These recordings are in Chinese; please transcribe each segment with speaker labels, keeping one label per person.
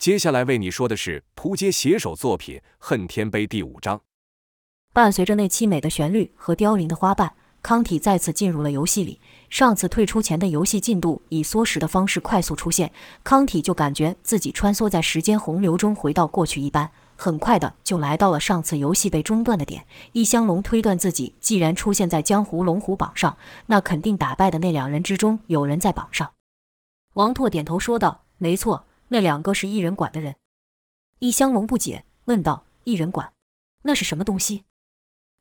Speaker 1: 接下来为你说的是扑街写手作品《恨天碑》第五章。
Speaker 2: 伴随着那凄美的旋律和凋零的花瓣，康体再次进入了游戏里。上次退出前的游戏进度以缩时的方式快速出现，康体就感觉自己穿梭在时间洪流中，回到过去一般，很快的就来到了上次游戏被中断的点。易香龙推断自己既然出现在江湖龙虎榜上，那肯定打败的那两人之中有人在榜上。王拓点头说道：“没错。”那两个是异人馆的人，易香龙不解问道：“异人馆，那是什么东西？”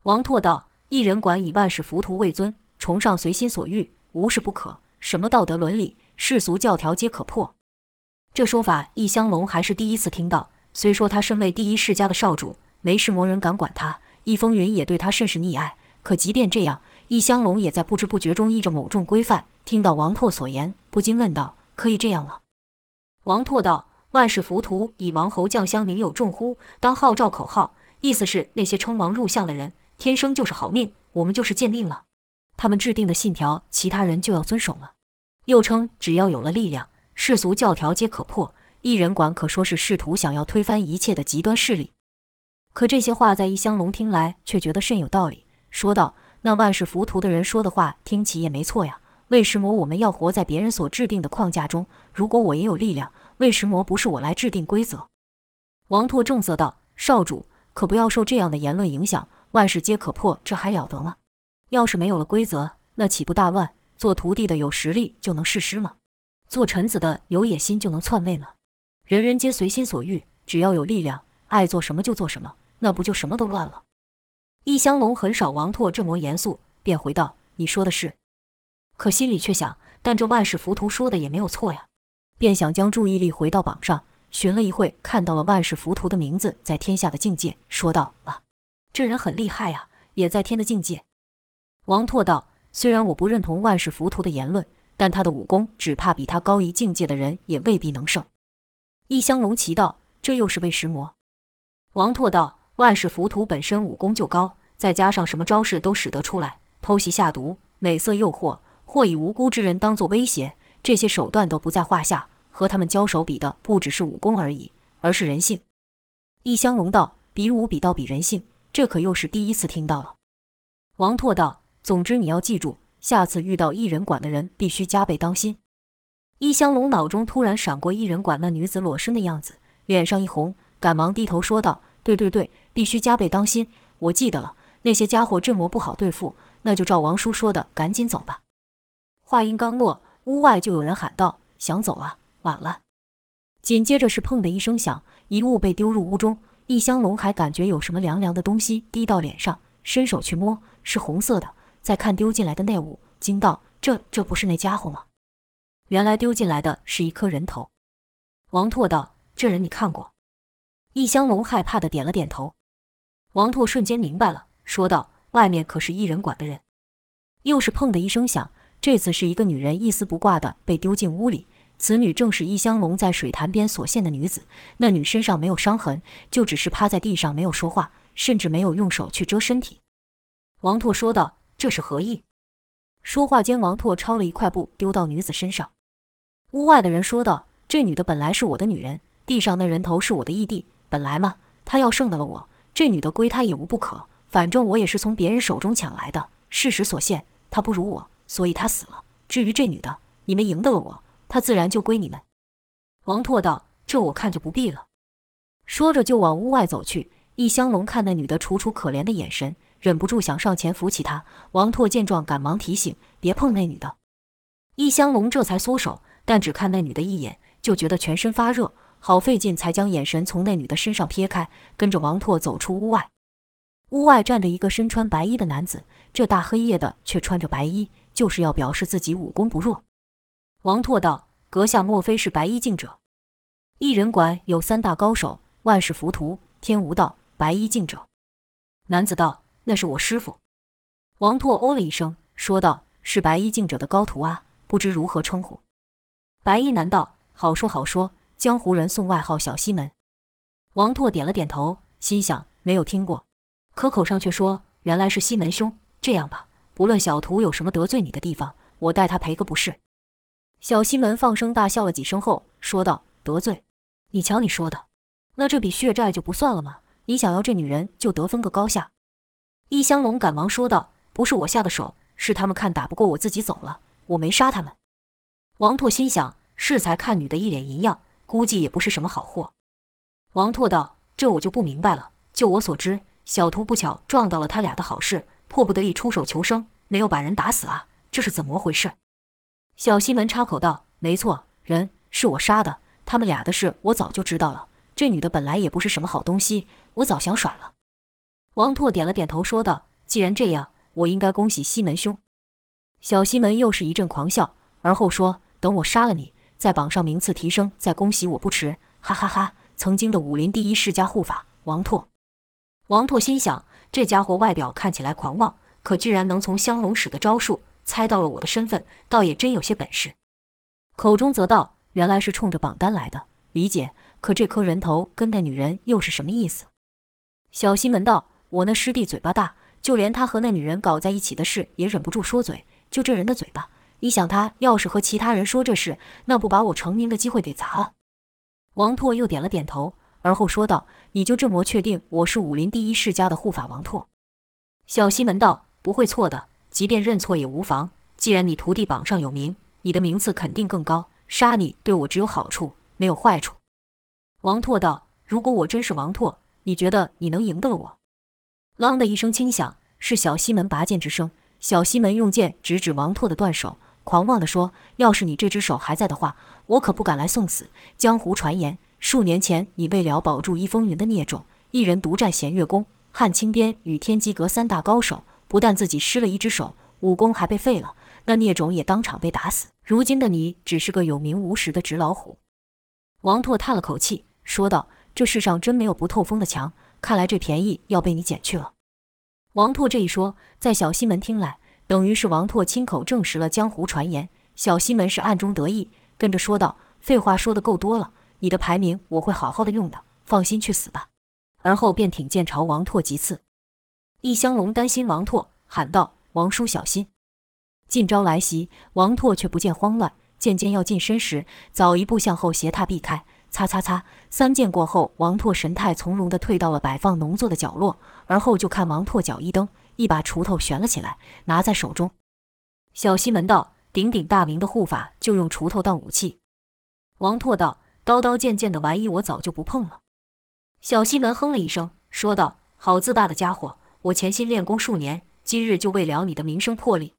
Speaker 2: 王拓道：“异人馆以万世浮屠为尊，崇尚随心所欲，无事不可，什么道德伦理、世俗教条皆可破。”这说法，易香龙还是第一次听到。虽说他身为第一世家的少主，没什么人敢管他，易风云也对他甚是溺爱。可即便这样，易香龙也在不知不觉中依着某种规范。听到王拓所言，不禁问道：“可以这样了？”王拓道：“万世浮屠以王侯将相民有众乎？当号召口号，意思是那些称王入相的人天生就是好命，我们就是贱命了。他们制定的信条，其他人就要遵守了。又称只要有了力量，世俗教条皆可破。一人管可说是试图想要推翻一切的极端势力。可这些话在异香龙听来却觉得甚有道理，说道：‘那万世浮屠的人说的话听起也没错呀。’”为什么我们要活在别人所制定的框架中？如果我也有力量，为什么不是我来制定规则？王拓正色道：“少主可不要受这样的言论影响。万事皆可破，这还了得吗？要是没有了规则，那岂不大乱？做徒弟的有实力就能试师吗？做臣子的有野心就能篡位吗？人人皆随心所欲，只要有力量，爱做什么就做什么，那不就什么都乱了？”易香龙很少王拓这么严肃，便回道：“你说的是。”可心里却想，但这万世浮屠说的也没有错呀，便想将注意力回到榜上，寻了一会，看到了万世浮屠的名字在天下的境界，说道：“啊，这人很厉害呀，也在天的境界。”王拓道：“虽然我不认同万世浮屠的言论，但他的武功只怕比他高一境界的人也未必能胜。”易香龙奇道：“这又是为什么？”王拓道：“万世浮屠本身武功就高，再加上什么招式都使得出来，偷袭下毒、美色诱惑。”或以无辜之人当作威胁，这些手段都不在话下。和他们交手，比的不只是武功而已，而是人性。易香龙道：“比武比道比人性，这可又是第一次听到了。”王拓道：“总之你要记住，下次遇到异人馆的人，必须加倍当心。”易香龙脑中突然闪过异人馆那女子裸身的样子，脸上一红，赶忙低头说道：“对对对，必须加倍当心，我记得了。那些家伙这么不好对付，那就照王叔说的，赶紧走吧。”话音刚落，屋外就有人喊道：“想走啊，晚了。”紧接着是“砰”的一声响，一物被丢入屋中。易香龙还感觉有什么凉凉的东西滴到脸上，伸手去摸，是红色的。再看丢进来的那物，惊道：“这这不是那家伙吗？”原来丢进来的是一颗人头。王拓道：“这人你看过？”易香龙害怕地点了点头。王拓瞬间明白了，说道：“外面可是异人馆的人。”又是“砰”的一声响。这次是一个女人一丝不挂地被丢进屋里，此女正是易香龙在水潭边所见的女子。那女身上没有伤痕，就只是趴在地上没有说话，甚至没有用手去遮身体。王拓说道：“这是何意？”说话间，王拓抄了一块布丢到女子身上。屋外的人说道：“这女的本来是我的女人，地上那人头是我的义弟。本来嘛，她要胜得了我，这女的归她也无不可。反正我也是从别人手中抢来的。事实所现，她不如我。”所以他死了。至于这女的，你们赢得了我，她自然就归你们。王拓道：“这我看就不必了。”说着就往屋外走去。易香龙看那女的楚楚可怜的眼神，忍不住想上前扶起她。王拓见状，赶忙提醒：“别碰那女的。”易香龙这才缩手，但只看那女的一眼，就觉得全身发热，好费劲才将眼神从那女的身上撇开，跟着王拓走出屋外。屋外站着一个身穿白衣的男子，这大黑夜的却穿着白衣。就是要表示自己武功不弱。王拓道：“阁下莫非是白衣镜者？一人馆有三大高手：万世浮屠、天无道、白衣镜者。”男子道：“那是我师傅。”王拓哦了一声，说道：“是白衣镜者的高徒啊，不知如何称呼？”白衣男道：“好说好说，江湖人送外号小西门。”王拓点了点头，心想没有听过，可口上却说：“原来是西门兄。这样吧。”无论小徒有什么得罪你的地方，我代他赔个不是。小西门放声大笑了几声后，说道：“得罪？你瞧你说的，那这笔血债就不算了吗？你想要这女人就得分个高下。易香龙赶忙说道：“不是我下的手，是他们看打不过我自己走了，我没杀他们。”王拓心想：适才看女的一脸淫样，估计也不是什么好货。王拓道：“这我就不明白了。就我所知，小徒不巧撞到了他俩的好事，迫不得已出手求生，没有把人打死啊，这是怎么回事？”小西门插口道：“没错，人是我杀的。”他们俩的事我早就知道了。这女的本来也不是什么好东西，我早想甩了。王拓点了点头，说道：“既然这样，我应该恭喜西门兄。”小西门又是一阵狂笑，而后说：“等我杀了你，在榜上名次提升，再恭喜我不迟。”哈哈哈！曾经的武林第一世家护法王拓。王拓心想：这家伙外表看起来狂妄，可居然能从香龙使的招数猜到了我的身份，倒也真有些本事。口中则道。原来是冲着榜单来的，理解。可这颗人头跟那女人又是什么意思？小西门道：“我那师弟嘴巴大，就连他和那女人搞在一起的事也忍不住说嘴。就这人的嘴巴，你想他要是和其他人说这事，那不把我成名的机会给砸了？”王拓又点了点头，而后说道：“你就这么确定我是武林第一世家的护法王拓？”小西门道：“不会错的，即便认错也无妨。既然你徒弟榜上有名，你的名次肯定更高。”杀你对我只有好处，没有坏处。王拓道：“如果我真是王拓，你觉得你能赢得了我？”啷的一声轻响，是小西门拔剑之声。小西门用剑直指王拓的断手，狂妄地说：“要是你这只手还在的话，我可不敢来送死。江湖传言，数年前你为了保住一风云的孽种，一人独占弦月宫，汉青边与天机阁三大高手，不但自己失了一只手，武功还被废了。”那孽种也当场被打死。如今的你只是个有名无实的纸老虎。王拓叹了口气，说道：“这世上真没有不透风的墙，看来这便宜要被你捡去了。”王拓这一说，在小西门听来，等于是王拓亲口证实了江湖传言。小西门是暗中得意，跟着说道：“废话说得够多了，你的排名我会好好的用的，放心去死吧。”而后便挺剑朝王拓击刺。易香龙担心王拓，喊道：“王叔小心！”近招来袭，王拓却不见慌乱，渐渐要近身时，早一步向后斜踏避开。擦擦擦，三剑过后，王拓神态从容地退到了摆放农作的角落，而后就看王拓脚一蹬，一把锄头悬了起来，拿在手中。小西门道：“鼎鼎大名的护法就用锄头当武器。”王拓道：“刀刀剑剑的玩意，我早就不碰了。”小西门哼了一声，说道：“好自大的家伙！我潜心练功数年，今日就为了你的名声破例。”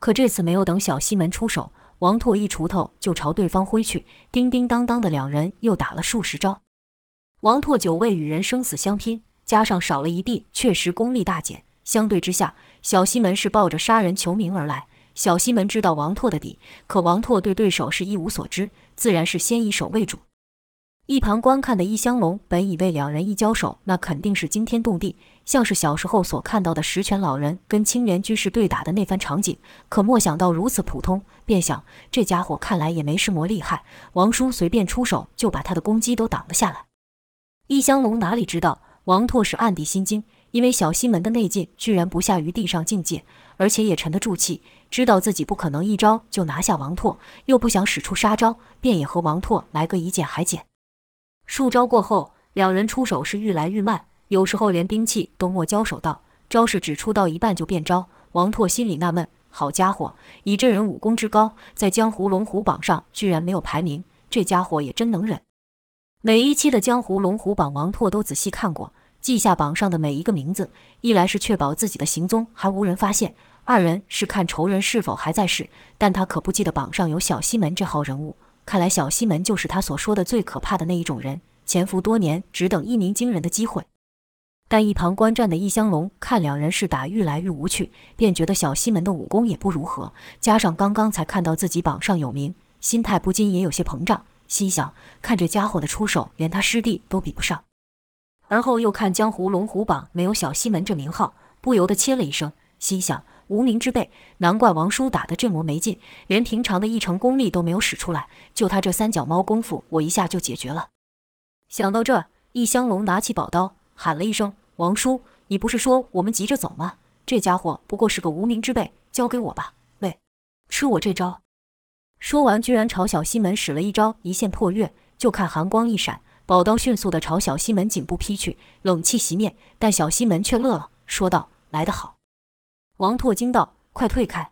Speaker 2: 可这次没有等小西门出手，王拓一锄头就朝对方挥去，叮叮当当的两人又打了数十招。王拓久未与人生死相拼，加上少了一臂，确实功力大减。相对之下，小西门是抱着杀人求名而来。小西门知道王拓的底，可王拓对对手是一无所知，自然是先以守为主。一旁观看的易香龙本以为两人一交手，那肯定是惊天动地，像是小时候所看到的十全老人跟青莲居士对打的那番场景。可没想到如此普通，便想这家伙看来也没什么厉害。王叔随便出手就把他的攻击都挡了下来。易香龙哪里知道王拓是暗地心惊，因为小西门的内劲居然不下于地上境界，而且也沉得住气，知道自己不可能一招就拿下王拓，又不想使出杀招，便也和王拓来个以减还减。数招过后，两人出手是愈来愈慢，有时候连兵器都没交手到，招式只出到一半就变招。王拓心里纳闷：好家伙，以这人武功之高，在江湖龙虎榜上居然没有排名，这家伙也真能忍。每一期的江湖龙虎榜，王拓都仔细看过，记下榜上的每一个名字。一来是确保自己的行踪还无人发现，二人是看仇人是否还在世。但他可不记得榜上有小西门这号人物。看来小西门就是他所说的最可怕的那一种人，潜伏多年，只等一鸣惊人的机会。但一旁观战的易香龙看两人是打愈来愈无趣，便觉得小西门的武功也不如何，加上刚刚才看到自己榜上有名，心态不禁也有些膨胀，心想：看这家伙的出手，连他师弟都比不上。而后又看江湖龙虎榜没有小西门这名号，不由得切了一声，心想。无名之辈，难怪王叔打得这么没劲，连平常的一成功力都没有使出来，就他这三脚猫功夫，我一下就解决了。想到这，易香龙拿起宝刀，喊了一声：“王叔，你不是说我们急着走吗？这家伙不过是个无名之辈，交给我吧。喂，吃我这招！”说完，居然朝小西门使了一招一线破月，就看寒光一闪，宝刀迅速地朝小西门颈部劈去，冷气袭面，但小西门却乐了，说道：“来得好。”王拓惊道：“快退开！”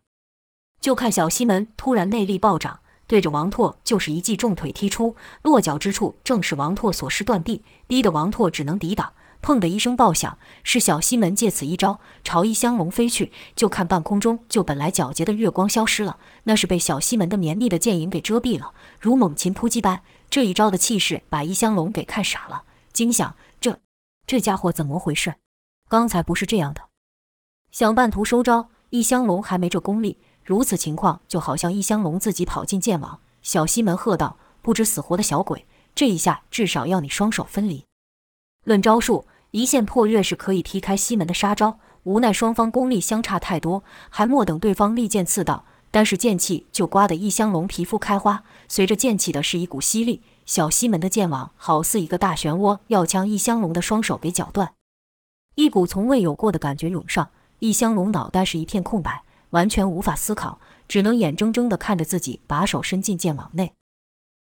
Speaker 2: 就看小西门突然内力暴涨，对着王拓就是一记重腿踢出，落脚之处正是王拓所施断臂，逼得王拓只能抵挡。砰的一声爆响，是小西门借此一招朝一香龙飞去。就看半空中就本来皎洁的月光消失了，那是被小西门的绵密的剑影给遮蔽了，如猛禽扑击般。这一招的气势把一香龙给看傻了，惊想：这这家伙怎么回事？刚才不是这样的。想半途收招，一香龙还没这功力。如此情况就好像一香龙自己跑进剑网。小西门喝道：“不知死活的小鬼，这一下至少要你双手分离。”论招数，一线破月是可以劈开西门的杀招，无奈双方功力相差太多，还莫等对方利剑刺到，单是剑气就刮得一香龙皮肤开花。随着剑气的是一股吸力，小西门的剑网好似一个大漩涡，要将一香龙的双手给绞断。一股从未有过的感觉涌上，一香龙脑袋是一片空白，完全无法思考，只能眼睁睁地看着自己把手伸进剑网内。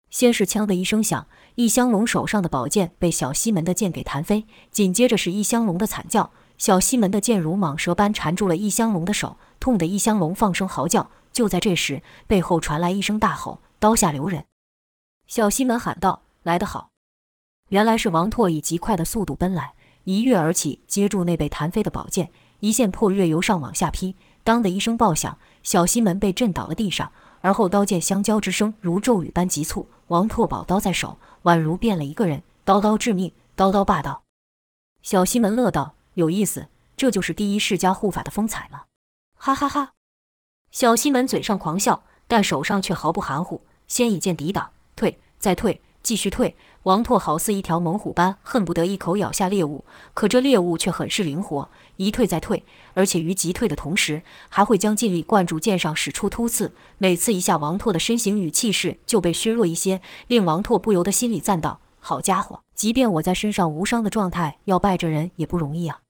Speaker 2: 先是“枪”的一声响，一香龙手上的宝剑被小西门的剑给弹飞，紧接着是一香龙的惨叫。小西门的剑如蟒蛇般缠住了易香龙的手，痛得易香龙放声嚎叫。就在这时，背后传来一声大吼：“刀下留人！”小西门喊道：“来得好！”原来是王拓以极快的速度奔来，一跃而起，接住那被弹飞的宝剑，一线破月由上往下劈。当的一声爆响，小西门被震倒了地上。而后刀剑相交之声如骤雨般急促，王拓宝刀在手，宛如变了一个人，刀刀致命，刀刀霸道。小西门乐道：“有意思，这就是第一世家护法的风采了。”哈哈哈！小西门嘴上狂笑，但手上却毫不含糊，先以剑抵挡，退，再退。继续退，王拓好似一条猛虎般，恨不得一口咬下猎物。可这猎物却很是灵活，一退再退，而且于急退的同时，还会将劲力灌注剑上，使出突刺。每次一下，王拓的身形与气势就被削弱一些，令王拓不由得心里赞道：“好家伙，即便我在身上无伤的状态，要败这人也不容易啊！”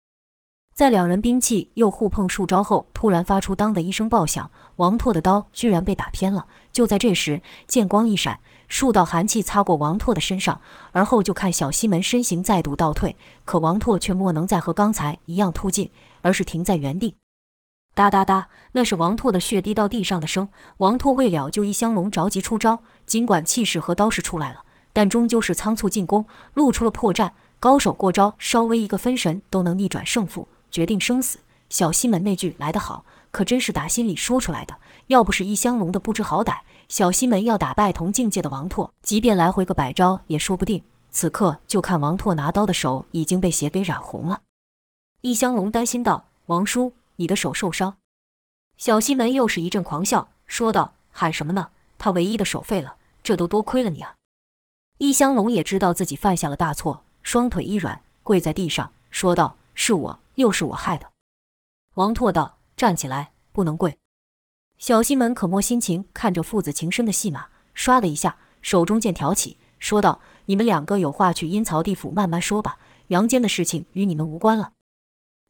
Speaker 2: 在两人兵器又互碰数招后，突然发出当的一声爆响，王拓的刀居然被打偏了。就在这时，剑光一闪。数道寒气擦过王拓的身上，而后就看小西门身形再度倒退，可王拓却莫能再和刚才一样突进，而是停在原地。哒哒哒，那是王拓的血滴到地上的声。王拓为了救一香龙，着急出招，尽管气势和刀势出来了，但终究是仓促进攻，露出了破绽。高手过招，稍微一个分神都能逆转胜负，决定生死。小西门那句来得好，可真是打心里说出来的。要不是一香龙的不知好歹。小西门要打败同境界的王拓，即便来回个百招也说不定。此刻就看王拓拿刀的手已经被血给染红了。一香龙担心道：“王叔，你的手受伤？”小西门又是一阵狂笑，说道：“喊什么呢？他唯一的手废了，这都多亏了你啊！”一香龙也知道自己犯下了大错，双腿一软，跪在地上，说道：“是我，又是我害的。”王拓道：“站起来，不能跪。”小西门可莫心情，看着父子情深的戏码，唰的一下，手中剑挑起，说道：“你们两个有话去阴曹地府慢慢说吧，阳间的事情与你们无关了。”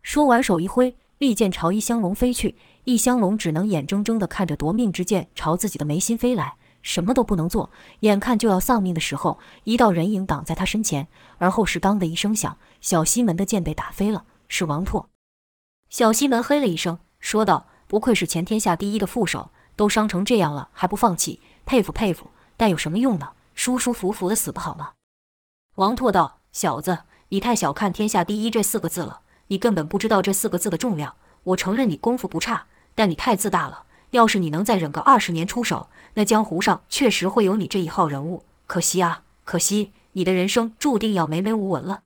Speaker 2: 说完，手一挥，利剑朝一香龙飞去。一香龙只能眼睁睁地看着夺命之剑朝自己的眉心飞来，什么都不能做。眼看就要丧命的时候，一道人影挡在他身前，而后是当的一声响，小西门的剑被打飞了，是王拓。小西门嘿了一声，说道。不愧是全天下第一的副手，都伤成这样了还不放弃，佩服佩服。但有什么用呢？舒舒服服的死不好吗？王拓道：“小子，你太小看‘天下第一’这四个字了，你根本不知道这四个字的重量。我承认你功夫不差，但你太自大了。要是你能再忍个二十年出手，那江湖上确实会有你这一号人物。可惜啊，可惜，你的人生注定要没没无闻了。”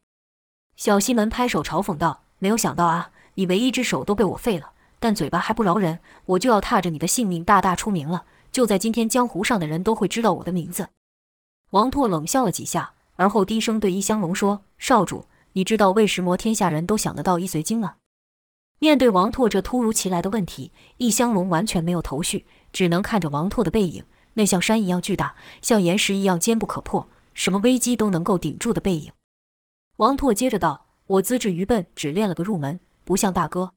Speaker 2: 小西门拍手嘲讽道：“没有想到啊，你唯一一只手都被我废了。”但嘴巴还不饶人，我就要踏着你的性命大大出名了。就在今天，江湖上的人都会知道我的名字。王拓冷笑了几下，而后低声对一香龙说：“少主，你知道为什么天下人都想得到易髓经吗？”面对王拓这突如其来的问题，一香龙完全没有头绪，只能看着王拓的背影，那像山一样巨大，像岩石一样坚不可破，什么危机都能够顶住的背影。王拓接着道：“我资质愚笨，只练了个入门，不像大哥。”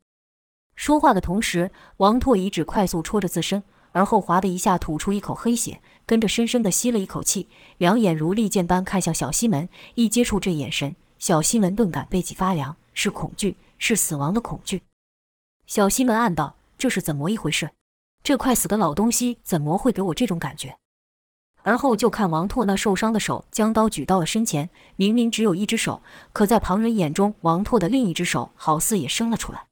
Speaker 2: 说话的同时，王拓一指快速戳着自身，而后哗的一下吐出一口黑血，跟着深深地吸了一口气，两眼如利剑般看向小西门。一接触这眼神，小西门顿感背脊发凉，是恐惧，是死亡的恐惧。小西门暗道：这是怎么一回事？这快死的老东西怎么会给我这种感觉？而后就看王拓那受伤的手，将刀举到了身前。明明只有一只手，可在旁人眼中，王拓的另一只手好似也伸了出来。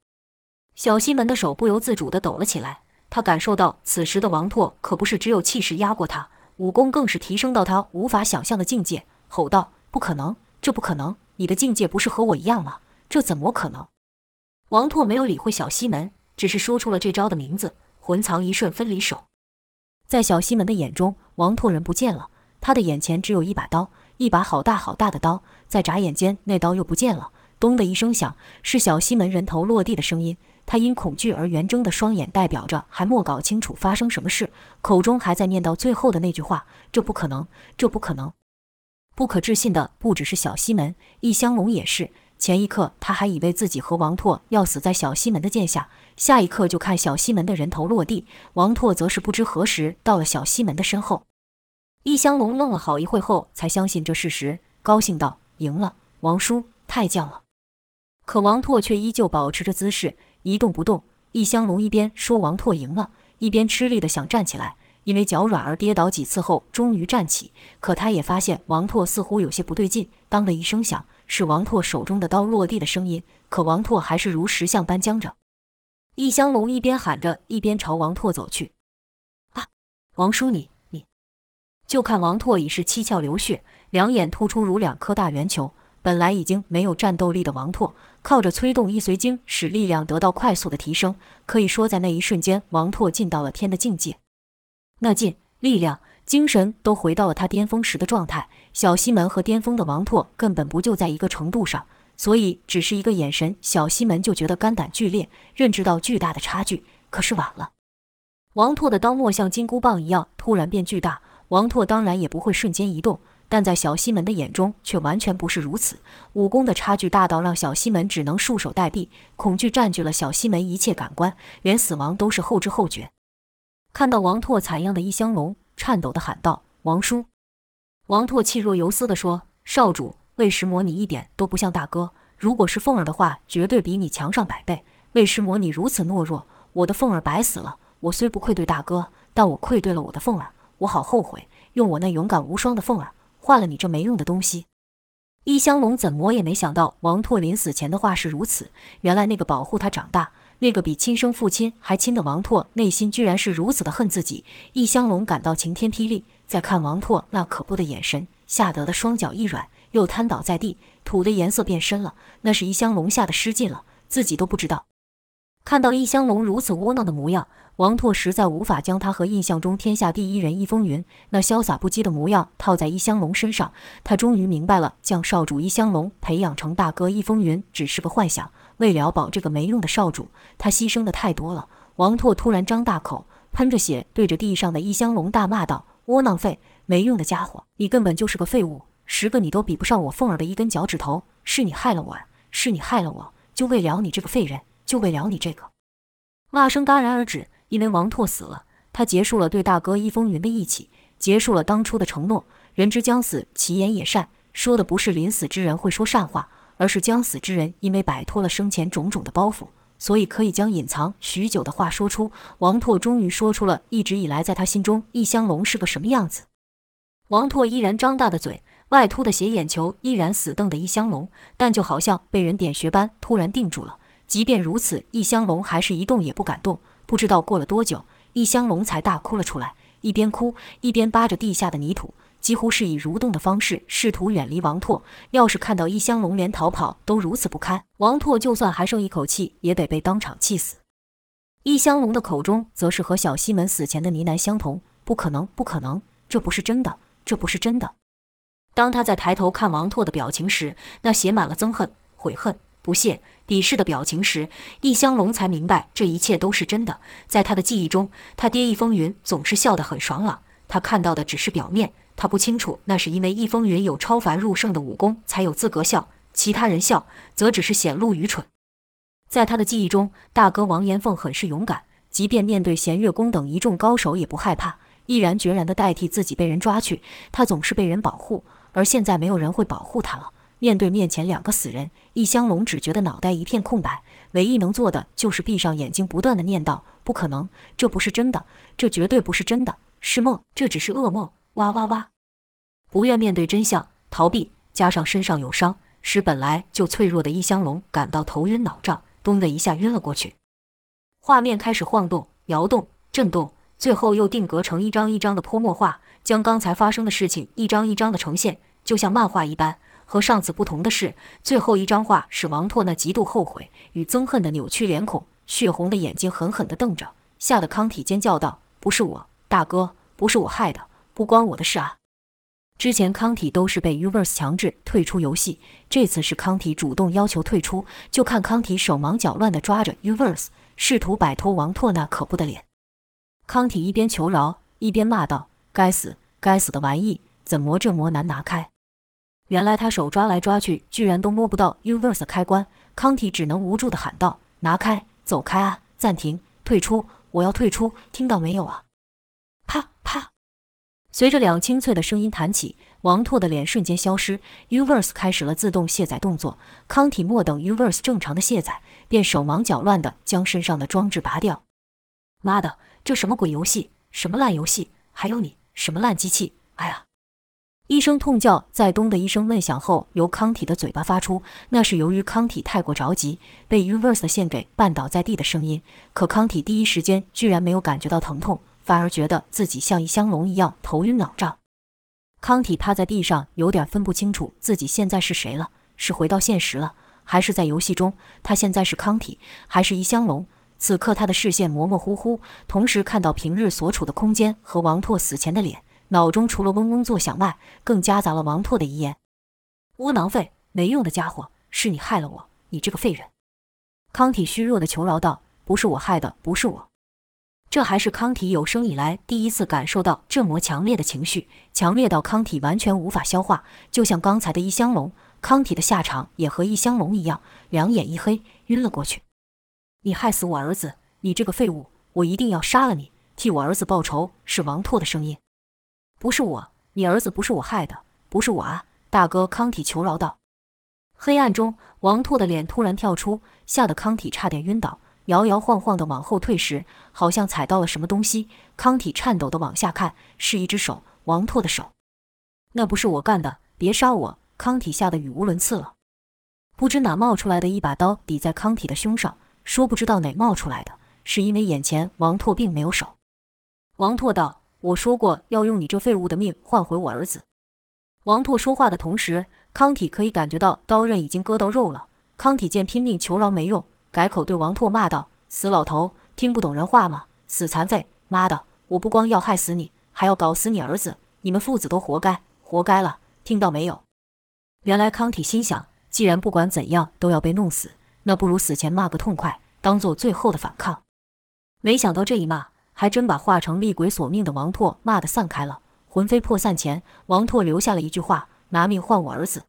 Speaker 2: 小西门的手不由自主地抖了起来。他感受到此时的王拓可不是只有气势压过他，武功更是提升到他无法想象的境界。吼道：“不可能，这不可能！你的境界不是和我一样吗？这怎么可能？”王拓没有理会小西门，只是说出了这招的名字：“魂藏一瞬分离手。”在小西门的眼中，王拓人不见了，他的眼前只有一把刀，一把好大好大的刀。在眨眼间，那刀又不见了。咚的一声响，是小西门人头落地的声音。他因恐惧而圆睁的双眼，代表着还没搞清楚发生什么事，口中还在念到最后的那句话：“这不可能，这不可能。”不可置信的不只是小西门，易香龙也是。前一刻他还以为自己和王拓要死在小西门的剑下，下一刻就看小西门的人头落地，王拓则是不知何时到了小西门的身后。易香龙愣了好一会后，才相信这事实，高兴道：“赢了，王叔，太犟了。”可王拓却依旧保持着姿势，一动不动。易香龙一边说王拓赢了，一边吃力地想站起来。因为脚软而跌倒几次后，终于站起。可他也发现王拓似乎有些不对劲。当的一声响，是王拓手中的刀落地的声音。可王拓还是如石像般僵着。易香龙一边喊着，一边朝王拓走去。啊，王叔你，你你！就看王拓已是七窍流血，两眼突出如两颗大圆球。本来已经没有战斗力的王拓，靠着催动易随经，使力量得到快速的提升。可以说，在那一瞬间，王拓进到了天的境界。那劲、力量、精神都回到了他巅峰时的状态。小西门和巅峰的王拓根本不就在一个程度上，所以只是一个眼神，小西门就觉得肝胆俱裂，认知到巨大的差距。可是晚了，王拓的刀墨像金箍棒一样突然变巨大，王拓当然也不会瞬间移动，但在小西门的眼中却完全不是如此。武功的差距大到让小西门只能束手待毙，恐惧占据了小西门一切感官，连死亡都是后知后觉。看到王拓惨样的易香龙颤抖地喊道：“王叔！”王拓气若游丝地说：“少主，为师魔你一点都不像大哥。如果是凤儿的话，绝对比你强上百倍。为师魔你如此懦弱，我的凤儿白死了。我虽不愧对大哥，但我愧对了我的凤儿。我好后悔，用我那勇敢无双的凤儿换了你这没用的东西。”易香龙怎么也没想到王拓临死前的话是如此。原来那个保护他长大。那个比亲生父亲还亲的王拓，内心居然是如此的恨自己。易香龙感到晴天霹雳，再看王拓那可怖的眼神，吓得的双脚一软，又瘫倒在地，土的颜色变深了。那是易香龙吓得失禁了，自己都不知道。看到易香龙如此窝囊的模样，王拓实在无法将他和印象中天下第一人易风云那潇洒不羁的模样套在易香龙身上。他终于明白了，将少主易香龙培养成大哥易风云只是个幻想。为了保这个没用的少主，他牺牲的太多了。王拓突然张大口，喷着血，对着地上的易香龙大骂道：“窝囊废，没用的家伙，你根本就是个废物，十个你都比不上我凤儿的一根脚趾头。是你害了我，是你害了我，就为了你这个废人，就为了你这个。”骂声戛然而止，因为王拓死了，他结束了对大哥易风云的义气，结束了当初的承诺。人之将死，其言也善，说的不是临死之人会说善话。而是将死之人，因为摆脱了生前种种的包袱，所以可以将隐藏许久的话说出。王拓终于说出了一直以来在他心中易香龙是个什么样子。王拓依然张大的嘴，外凸的斜眼球依然死瞪的易香龙，但就好像被人点穴般突然定住了。即便如此，易香龙还是一动也不敢动。不知道过了多久，易香龙才大哭了出来，一边哭一边扒着地下的泥土。几乎是以蠕动的方式试图远离王拓。要是看到易香龙连逃跑都如此不堪，王拓就算还剩一口气，也得被当场气死。易香龙的口中则是和小西门死前的呢喃相同：“不可能，不可能，这不是真的，这不是真的。”当他在抬头看王拓的表情时，那写满了憎恨、悔恨、不屑、鄙视的表情时，易香龙才明白这一切都是真的。在他的记忆中，他爹易风云总是笑得很爽朗，他看到的只是表面。他不清楚，那是因为易风云有超凡入圣的武功，才有资格笑。其他人笑，则只是显露愚蠢。在他的记忆中，大哥王延凤很是勇敢，即便面对弦月宫等一众高手也不害怕，毅然决然地代替自己被人抓去。他总是被人保护，而现在没有人会保护他了。面对面前两个死人，易香龙只觉得脑袋一片空白，唯一能做的就是闭上眼睛，不断的念叨：“不可能，这不是真的，这绝对不是真的，是梦，这只是噩梦。”哇哇哇！不愿面对真相，逃避，加上身上有伤，使本来就脆弱的易香龙感到头晕脑胀，咚的一下晕了过去。画面开始晃动、摇动、震动，最后又定格成一张一张的泼墨画，将刚才发生的事情一张一张的呈现，就像漫画一般。和上次不同的是，最后一张画是王拓那极度后悔与憎恨的扭曲脸孔，血红的眼睛狠狠地瞪着，吓得康体尖叫道：“不是我，大哥，不是我害的，不关我的事啊！”之前康体都是被 Uverse 强制退出游戏，这次是康体主动要求退出，就看康体手忙脚乱地抓着 Uverse，试图摆脱王拓那可怖的脸。康体一边求饶，一边骂道：“该死，该死的玩意，怎么这么难拿开？”原来他手抓来抓去，居然都摸不到 Universe 开关。康体只能无助地喊道：“拿开，走开啊！暂停，退出！我要退出！听到没有啊？”啪啪，随着两清脆的声音弹起，王拓的脸瞬间消失，Universe 开始了自动卸载动作。康体莫等 Universe 正常的卸载，便手忙脚乱地将身上的装置拔掉。妈的，这什么鬼游戏？什么烂游戏？还有你，什么烂机器？哎呀！一声痛叫在“咚”的一声闷响后，由康体的嘴巴发出。那是由于康体太过着急，被 Uverse 的线给绊倒在地的声音。可康体第一时间居然没有感觉到疼痛，反而觉得自己像一香龙一样头晕脑胀。康体趴在地上，有点分不清楚自己现在是谁了：是回到现实了，还是在游戏中？他现在是康体，还是一香龙？此刻他的视线模模糊糊，同时看到平日所处的空间和王拓死前的脸。脑中除了嗡嗡作响外，更夹杂了王拓的遗言：“窝囊废，没用的家伙，是你害了我，你这个废人！”康体虚弱地求饶道：“不是我害的，不是我。”这还是康体有生以来第一次感受到这么强烈的情绪，强烈到康体完全无法消化。就像刚才的一香龙，康体的下场也和一香龙一样，两眼一黑，晕了过去。你害死我儿子，你这个废物，我一定要杀了你，替我儿子报仇！是王拓的声音。不是我，你儿子不是我害的，不是我啊！大哥康体求饶道。黑暗中，王拓的脸突然跳出，吓得康体差点晕倒，摇摇晃晃地往后退时，好像踩到了什么东西。康体颤抖地往下看，是一只手，王拓的手。那不是我干的，别杀我！康体吓得语无伦次了。不知哪冒出来的一把刀抵在康体的胸上，说不知道哪冒出来的，是因为眼前王拓并没有手。王拓道。我说过要用你这废物的命换回我儿子。王拓说话的同时，康体可以感觉到刀刃已经割到肉了。康体见拼命求饶没用，改口对王拓骂道：“死老头，听不懂人话吗？死残废！妈的，我不光要害死你，还要搞死你儿子！你们父子都活该，活该了！听到没有？”原来康体心想，既然不管怎样都要被弄死，那不如死前骂个痛快，当做最后的反抗。没想到这一骂。还真把化成厉鬼索命的王拓骂得散开了。魂飞魄散前，王拓留下了一句话：“拿命换我儿子。”